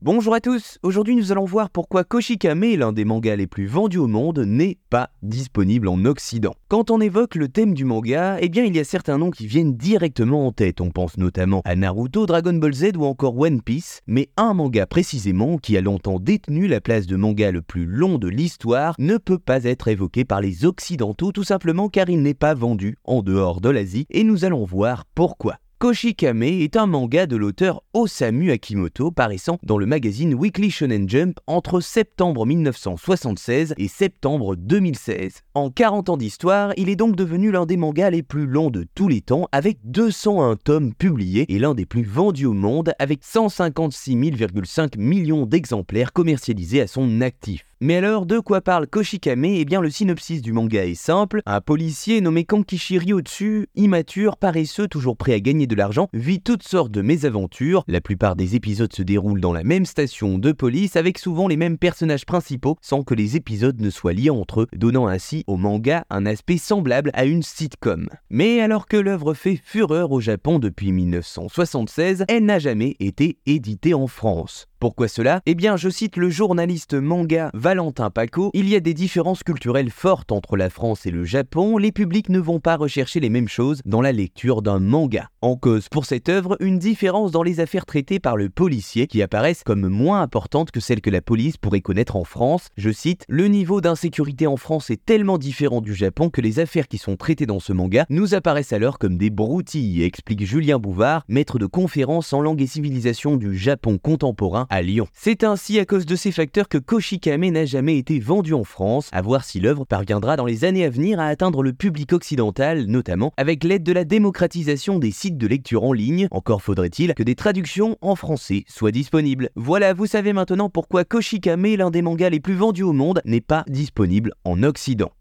Bonjour à tous, aujourd'hui nous allons voir pourquoi Koshikame, l'un des mangas les plus vendus au monde, n'est pas disponible en Occident. Quand on évoque le thème du manga, eh bien il y a certains noms qui viennent directement en tête, on pense notamment à Naruto, Dragon Ball Z ou encore One Piece, mais un manga précisément qui a longtemps détenu la place de manga le plus long de l'histoire ne peut pas être évoqué par les Occidentaux tout simplement car il n'est pas vendu en dehors de l'Asie et nous allons voir pourquoi. Koshikame est un manga de l'auteur Osamu Akimoto paraissant dans le magazine Weekly Shonen Jump entre septembre 1976 et septembre 2016. En 40 ans d'histoire, il est donc devenu l'un des mangas les plus longs de tous les temps avec 201 tomes publiés et l'un des plus vendus au monde avec 156,5 millions d'exemplaires commercialisés à son actif. Mais alors, de quoi parle Koshikame? Eh bien, le synopsis du manga est simple. Un policier nommé Kankishiri au-dessus, immature, paresseux, toujours prêt à gagner de l'argent, vit toutes sortes de mésaventures. La plupart des épisodes se déroulent dans la même station de police, avec souvent les mêmes personnages principaux, sans que les épisodes ne soient liés entre eux, donnant ainsi au manga un aspect semblable à une sitcom. Mais alors que l'œuvre fait fureur au Japon depuis 1976, elle n'a jamais été éditée en France. Pourquoi cela? Eh bien, je cite le journaliste manga Valentin Paco, il y a des différences culturelles fortes entre la France et le Japon, les publics ne vont pas rechercher les mêmes choses dans la lecture d'un manga. En cause pour cette œuvre, une différence dans les affaires traitées par le policier qui apparaissent comme moins importantes que celles que la police pourrait connaître en France. Je cite, le niveau d'insécurité en France est tellement différent du Japon que les affaires qui sont traitées dans ce manga nous apparaissent alors comme des broutilles, explique Julien Bouvard, maître de conférence en langue et civilisation du Japon contemporain C'est ainsi à cause de ces facteurs que Koshikame n'a jamais été vendu en France, à voir si l'œuvre parviendra dans les années à venir à atteindre le public occidental, notamment avec l'aide de la démocratisation des sites de lecture en ligne. Encore faudrait-il que des traductions en français soient disponibles. Voilà, vous savez maintenant pourquoi Koshikame, l'un des mangas les plus vendus au monde, n'est pas disponible en Occident.